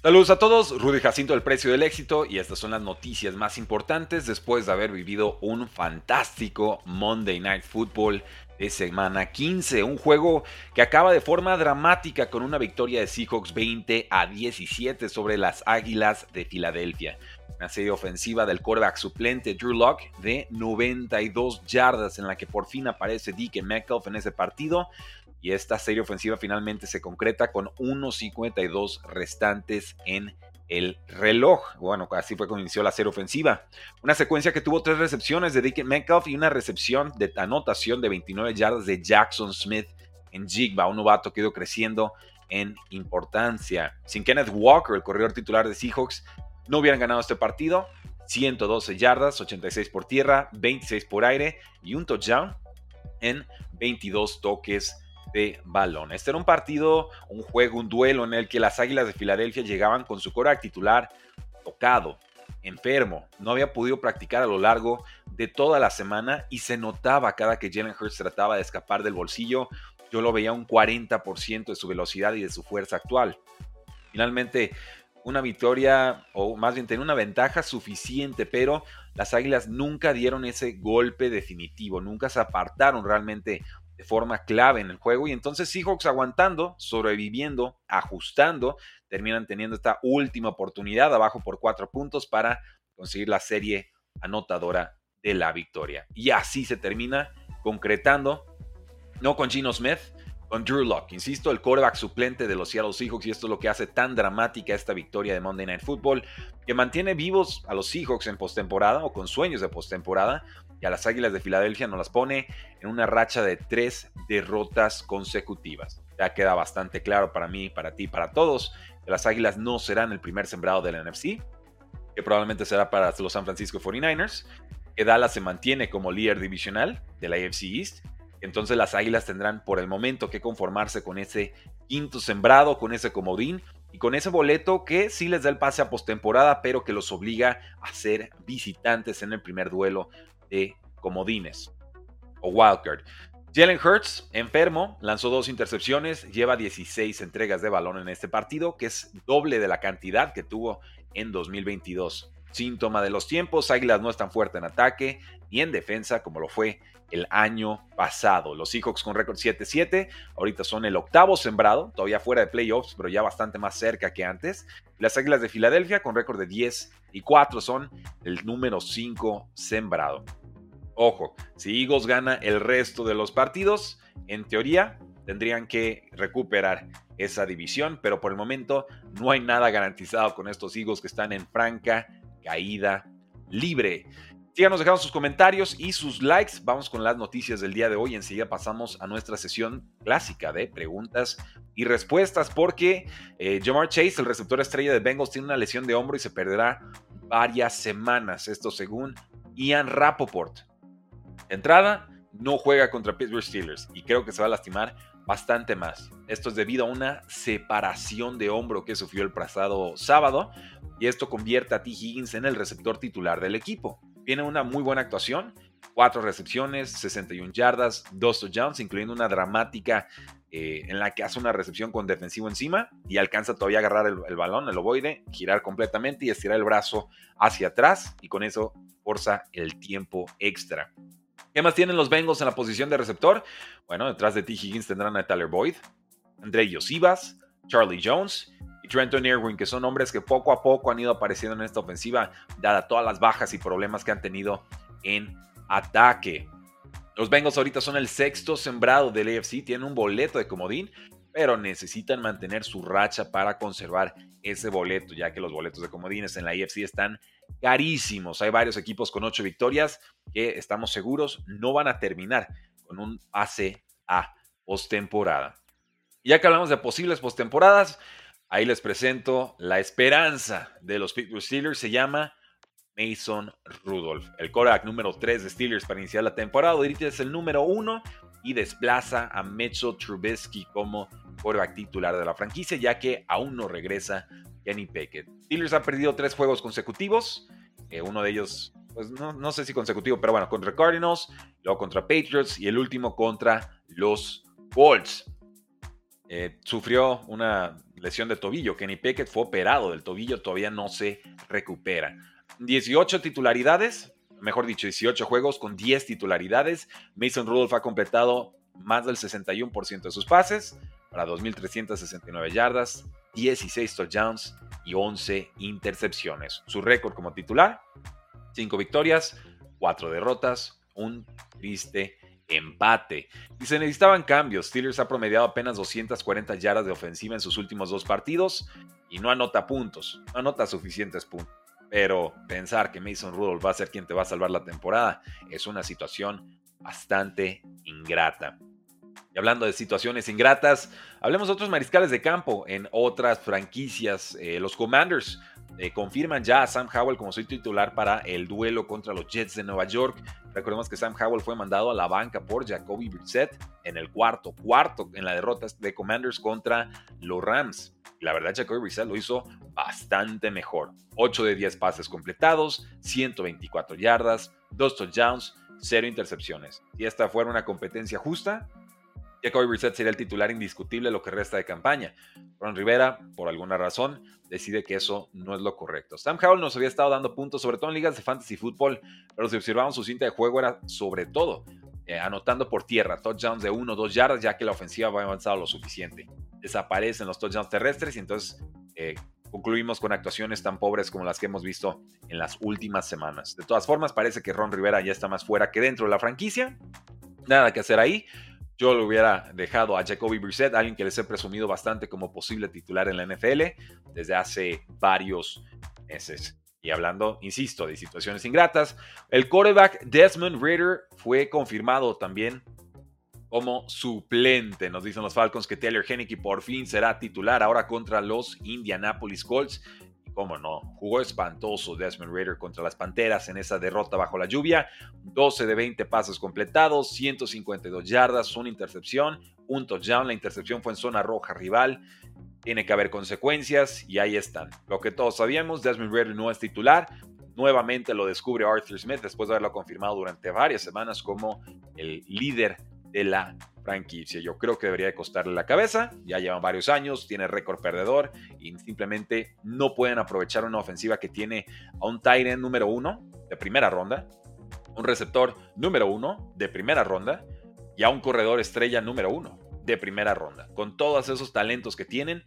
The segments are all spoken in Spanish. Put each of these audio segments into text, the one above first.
Saludos a todos, Rudy Jacinto del Precio del Éxito y estas son las noticias más importantes después de haber vivido un fantástico Monday Night Football de semana 15, un juego que acaba de forma dramática con una victoria de Seahawks 20 a 17 sobre las Águilas de Filadelfia. Una serie ofensiva del quarterback suplente Drew Locke de 92 yardas en la que por fin aparece DK Metcalf en ese partido y esta serie ofensiva finalmente se concreta con 1.52 restantes en el reloj. Bueno, así fue como inició la serie ofensiva. Una secuencia que tuvo tres recepciones de Dick Metcalf y una recepción de anotación de 29 yardas de Jackson Smith en Jigba, un novato que ha ido creciendo en importancia. Sin Kenneth Walker, el corredor titular de Seahawks, no hubieran ganado este partido. 112 yardas, 86 por tierra, 26 por aire y un touchdown en 22 toques de balón. Este era un partido, un juego, un duelo en el que las Águilas de Filadelfia llegaban con su cora titular tocado, enfermo, no había podido practicar a lo largo de toda la semana y se notaba cada que Jalen Hurts trataba de escapar del bolsillo, yo lo veía un 40% de su velocidad y de su fuerza actual. Finalmente, una victoria, o más bien tener una ventaja suficiente, pero las Águilas nunca dieron ese golpe definitivo, nunca se apartaron realmente de forma clave en el juego y entonces Seahawks aguantando, sobreviviendo, ajustando, terminan teniendo esta última oportunidad abajo por cuatro puntos para conseguir la serie anotadora de la victoria. Y así se termina concretando, no con Gino Smith, con Drew Locke. Insisto, el quarterback suplente de los Seattle Seahawks y esto es lo que hace tan dramática esta victoria de Monday Night Football, que mantiene vivos a los Seahawks en postemporada o con sueños de postemporada y a las Águilas de Filadelfia nos las pone en una racha de tres derrotas consecutivas. Ya queda bastante claro para mí, para ti, para todos, que las Águilas no serán el primer sembrado del NFC, que probablemente será para los San Francisco 49ers, que Dallas se mantiene como líder divisional de la AFC East, entonces las Águilas tendrán por el momento que conformarse con ese quinto sembrado, con ese comodín y con ese boleto que sí les da el pase a postemporada, pero que los obliga a ser visitantes en el primer duelo de comodines o wildcard. Jalen Hurts, enfermo, lanzó dos intercepciones, lleva 16 entregas de balón en este partido, que es doble de la cantidad que tuvo en 2022. Síntoma de los tiempos, Águilas no están fuerte en ataque ni en defensa como lo fue el año pasado. Los Seahawks con récord 7-7, ahorita son el octavo sembrado, todavía fuera de playoffs, pero ya bastante más cerca que antes. Las Águilas de Filadelfia con récord de 10 y 4 son el número 5 sembrado. Ojo, si Eagles gana el resto de los partidos, en teoría tendrían que recuperar esa división, pero por el momento no hay nada garantizado con estos Eagles que están en franca caída libre. Síganos dejando sus comentarios y sus likes. Vamos con las noticias del día de hoy. Enseguida pasamos a nuestra sesión clásica de preguntas y respuestas porque eh, Jamar Chase, el receptor estrella de Bengals, tiene una lesión de hombro y se perderá varias semanas. Esto según Ian Rapoport. entrada, no juega contra Pittsburgh Steelers y creo que se va a lastimar bastante más. Esto es debido a una separación de hombro que sufrió el pasado sábado y esto convierte a T. Higgins en el receptor titular del equipo. Tiene una muy buena actuación, cuatro recepciones, 61 yardas, dos touchdowns, incluyendo una dramática eh, en la que hace una recepción con defensivo encima y alcanza todavía a agarrar el, balón, el ovoide, girar completamente y estirar el brazo hacia atrás y con eso forza el tiempo extra. ¿Qué más tienen los Bengals en la posición de receptor? Bueno, detrás de T. Higgins tendrán a Tyler Boyd, André Yosivas, Charlie Jones Trenton Irwin, que son hombres que poco a poco han ido apareciendo en esta ofensiva, dada todas las bajas y problemas que han tenido en ataque. Los Bengals ahorita son el sexto sembrado del AFC, tienen un boleto de comodín, pero necesitan mantener su racha para conservar ese boleto, ya que los boletos de comodines en la AFC están carísimos. Hay varios equipos con ocho victorias que estamos seguros no van a terminar con un pase a postemporada. Ya que hablamos de posibles postemporadas, Ahí les presento la esperanza de los Pittsburgh Steelers. Se llama Mason Rudolph. El quarterback número 3 de Steelers para iniciar la temporada. Ahorita es el número 1 y desplaza a Mitchell Trubisky como quarterback titular de la franquicia, ya que aún no regresa Kenny Pickett. Steelers ha perdido tres juegos consecutivos. Eh, uno de ellos, pues no, no, sé si consecutivo, pero bueno, contra Cardinals, luego contra Patriots y el último contra los Colts. Eh, sufrió una lesión de tobillo. Kenny Pickett fue operado del tobillo, todavía no se recupera. 18 titularidades, mejor dicho, 18 juegos con 10 titularidades. Mason Rudolph ha completado más del 61% de sus pases para 2.369 yardas, 16 touchdowns y 11 intercepciones. Su récord como titular, 5 victorias, 4 derrotas, un triste empate. Y se necesitaban cambios. Steelers ha promediado apenas 240 yardas de ofensiva en sus últimos dos partidos y no anota puntos, no anota suficientes puntos. Pero pensar que Mason Rudolph va a ser quien te va a salvar la temporada es una situación bastante ingrata. Y hablando de situaciones ingratas, hablemos de otros mariscales de campo en otras franquicias. Eh, los Commanders eh, confirman ya a Sam Howell como su titular para el duelo contra los Jets de Nueva York. Recordemos que Sam Howell fue mandado a la banca por Jacoby Brissett en el cuarto, cuarto en la derrota de Commanders contra los Rams. La verdad, Jacoby Brissett lo hizo bastante mejor. 8 de 10 pases completados, 124 yardas, 2 touchdowns, 0 intercepciones. Si esta fuera una competencia justa, Jacoby Brissett sería el titular indiscutible lo que resta de campaña. Ron Rivera, por alguna razón, decide que eso no es lo correcto. Sam Howell nos había estado dando puntos, sobre todo en ligas de fantasy fútbol, pero si observamos su cinta de juego era sobre todo eh, anotando por tierra, touchdowns de 1 o 2 yardas, ya que la ofensiva va avanzado lo suficiente. Desaparecen los touchdowns terrestres y entonces eh, concluimos con actuaciones tan pobres como las que hemos visto en las últimas semanas. De todas formas, parece que Ron Rivera ya está más fuera que dentro de la franquicia. Nada que hacer ahí. Yo lo hubiera dejado a Jacoby Brissett, alguien que les he presumido bastante como posible titular en la NFL desde hace varios meses. Y hablando, insisto, de situaciones ingratas, el quarterback Desmond Ritter fue confirmado también como suplente. Nos dicen los Falcons que Taylor Henneke por fin será titular ahora contra los Indianapolis Colts cómo no, jugó espantoso Desmond Raider contra las Panteras en esa derrota bajo la lluvia. 12 de 20 pasos completados, 152 yardas, una intercepción, un touchdown. La intercepción fue en zona roja rival. Tiene que haber consecuencias y ahí están. Lo que todos sabíamos, Desmond Raider no es titular. Nuevamente lo descubre Arthur Smith después de haberlo confirmado durante varias semanas como el líder de la franquicia. Yo creo que debería de costarle la cabeza. Ya llevan varios años, tiene récord perdedor y simplemente no pueden aprovechar una ofensiva que tiene a un tight número uno de primera ronda, un receptor número uno de primera ronda y a un corredor estrella número uno de primera ronda. Con todos esos talentos que tienen,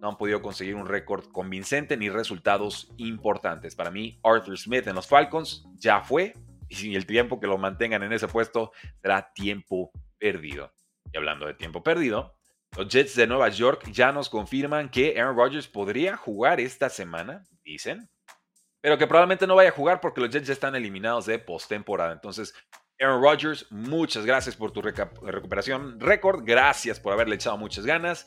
no han podido conseguir un récord convincente ni resultados importantes. Para mí, Arthur Smith en los Falcons ya fue, y el tiempo que lo mantengan en ese puesto será tiempo perdido. Y hablando de tiempo perdido, los Jets de Nueva York ya nos confirman que Aaron Rodgers podría jugar esta semana, dicen, pero que probablemente no vaya a jugar porque los Jets ya están eliminados de postemporada. Entonces, Aaron Rodgers, muchas gracias por tu recuperación récord, gracias por haberle echado muchas ganas.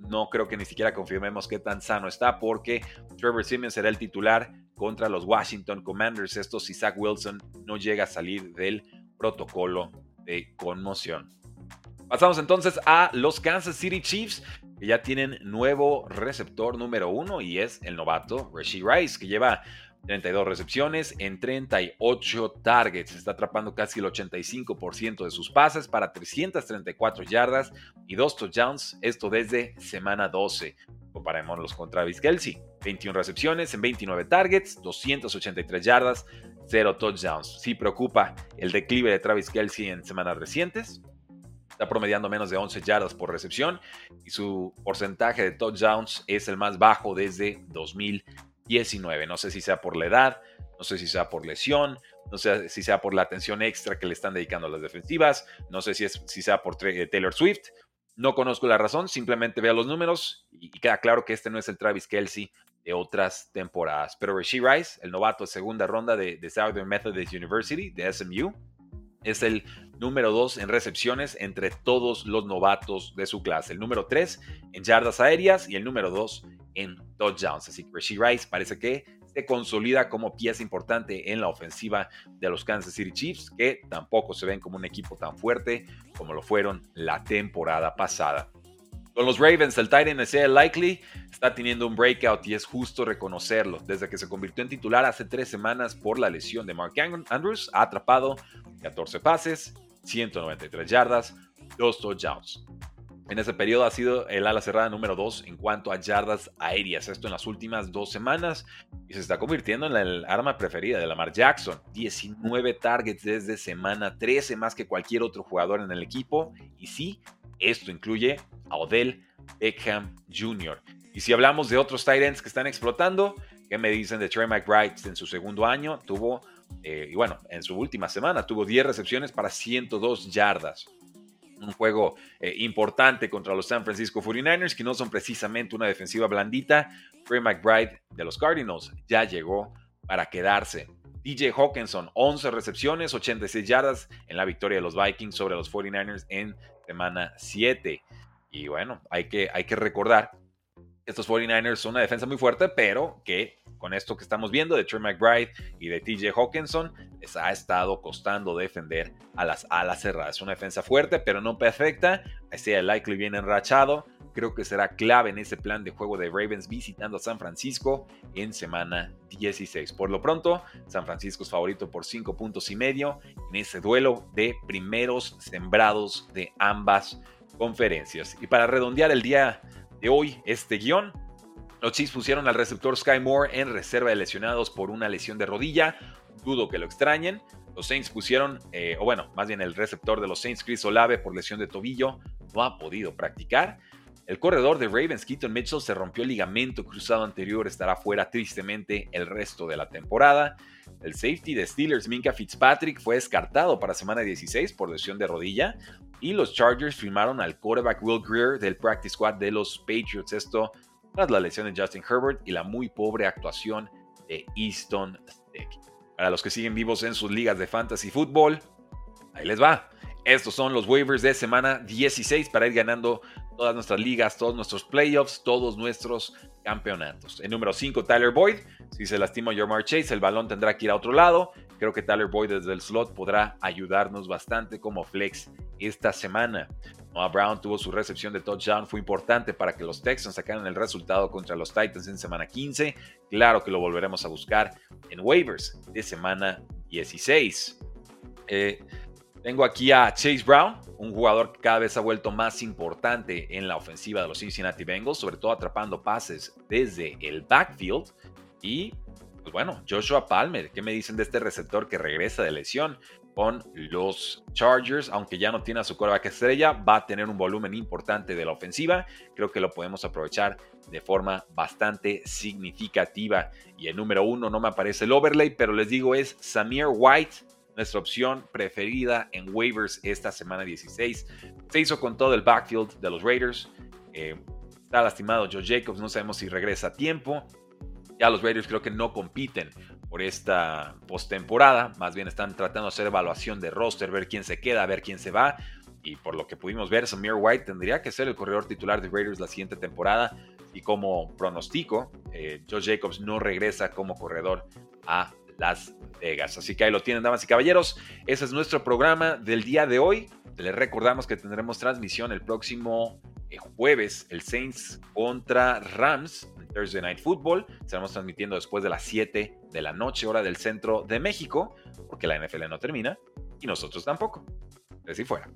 No creo que ni siquiera confirmemos qué tan sano está porque Trevor Simeon será el titular contra los Washington Commanders. Esto si Zach Wilson no llega a salir del protocolo de conmoción. Pasamos entonces a los Kansas City Chiefs, que ya tienen nuevo receptor número uno y es el novato Rasheed Rice, que lleva 32 recepciones en 38 targets. Está atrapando casi el 85% de sus pases para 334 yardas y dos touchdowns, esto desde semana 12. Comparémoslos con Travis Kelsey. 21 recepciones en 29 targets, 283 yardas, 0 touchdowns. Sí preocupa el declive de Travis Kelsey en semanas recientes. Está promediando menos de 11 yardas por recepción y su porcentaje de touchdowns es el más bajo desde 2019. No sé si sea por la edad, no sé si sea por lesión, no sé si sea por la atención extra que le están dedicando a las defensivas, no sé si, es, sea por Taylor Swift. No conozco la razón, simplemente veo los números y queda claro que este no es el Travis Kelsey de otras temporadas. Pero Rasheed Rice, el novato de segunda ronda de, Southern Methodist University, de SMU, es el número 2 en recepciones entre todos los novatos de su clase. El número 3 en yardas aéreas y el número 2 en touchdowns. Así que Rasheed Rice parece que se consolida como pieza importante en la ofensiva de los Kansas City Chiefs, que tampoco se ven como un equipo tan fuerte como lo fueron la temporada pasada. Con los Ravens, el Titan Isaiah Likely está teniendo un breakout y es justo reconocerlo. Desde que se convirtió en titular hace tres semanas por la lesión de Mark Andrews, ha atrapado 14 pases, 193 yardas, 2 touchdowns. En ese periodo ha sido el ala cerrada número 2 en cuanto a yardas aéreas. Esto en las últimas dos semanas. Y se está convirtiendo en el arma preferida de Lamar Jackson. 19 targets desde semana 13, más que cualquier otro jugador en el equipo. Y sí, esto incluye a Odell Beckham Jr. Y si hablamos de otros tight ends que están explotando, ¿qué me dicen de Trey McBride en su segundo año? Tuvo, eh, y bueno, en su última semana tuvo 10 recepciones para 102 yardas. Un juego eh, importante contra los San Francisco 49ers, que no son precisamente una defensiva blandita. Trey McBride de los Cardinals ya llegó para quedarse. DJ Hawkinson, 11 recepciones, 86 yardas en la victoria de los Vikings sobre los 49ers en semana 7. Y bueno, hay que, hay que recordar estos 49ers son una defensa muy fuerte, pero que con esto que estamos viendo de Trey McBride y de TJ Hawkinson, les ha estado costando defender a las alas cerradas. Una defensa fuerte, pero no perfecta. Así Likely bien enrachado creo que será clave en ese plan de juego de Ravens visitando a San Francisco en semana 16. Por lo pronto, San Francisco es favorito por 5 puntos y medio en ese duelo de primeros sembrados de ambas conferencias. Y para redondear el día de hoy este guion, los Chiefs pusieron al receptor Sky Moore en reserva de lesionados por una lesión de rodilla. Dudo que lo extrañen. Los Saints pusieron, eh, o bueno, más bien el receptor de los Saints, Chris Olave, por lesión de tobillo, no ha podido practicar. El corredor de Ravens, Keaton Mitchell, se rompió el ligamento cruzado anterior, estará fuera tristemente el resto de la temporada. El safety de Steelers, Minka Fitzpatrick, fue descartado para semana 16 por lesión de rodilla. Y los Chargers firmaron al quarterback Will Greer del practice squad de los Patriots. Esto tras la lesión de Justin Herbert y la muy pobre actuación de Easton Stick. Para los que siguen vivos en sus ligas de fantasy fútbol, ahí les va. Estos son los waivers de semana 16 para ir ganando todas nuestras ligas, todos nuestros playoffs, todos nuestros campeonatos. En número 5, Tyler Boyd. Si se lastima Jamar Chase, el balón tendrá que ir a otro lado. Creo que Tyler Boyd desde el slot podrá ayudarnos bastante como flex esta semana. Noah Brown tuvo su recepción de touchdown, fue importante para que los Texans sacaran el resultado contra los Titans en semana 15. Claro que lo volveremos a buscar en waivers de semana 16. Eh, tengo aquí a Chase Brown, un jugador que cada vez ha vuelto más importante en la ofensiva de los Cincinnati Bengals, sobre todo atrapando pases desde el backfield. Y, pues bueno, Joshua Palmer, ¿qué me dicen de este receptor que regresa de lesión? Con los Chargers, aunque ya no tiene a su coreback estrella, va a tener un volumen importante de la ofensiva. Creo que lo podemos aprovechar de forma bastante significativa. Y el número uno no me aparece el overlay, pero les digo es Samir White nuestra opción preferida en waivers esta semana 16. Se hizo con todo el backfield de los Raiders. Eh, está lastimado Joe Jacobs, no sabemos si regresa a tiempo. Ya los Raiders creo que no compiten por esta postemporada, más bien están tratando de hacer evaluación de roster, ver quién se queda, ver quién se va. Y por lo que pudimos ver, Samir White tendría que ser el corredor titular de Raiders la siguiente temporada. Y como pronostico, eh, Joe Jacobs no regresa como corredor a las Vegas. Así que ahí lo tienen, damas y caballeros. Ese es nuestro programa del día de hoy. Les recordamos que tendremos transmisión el próximo eh, jueves, el Saints contra Rams, Thursday Night Football. Estaremos transmitiendo después de las 7 de la noche, hora del centro de México, porque la NFL no termina y nosotros tampoco. Así fuera.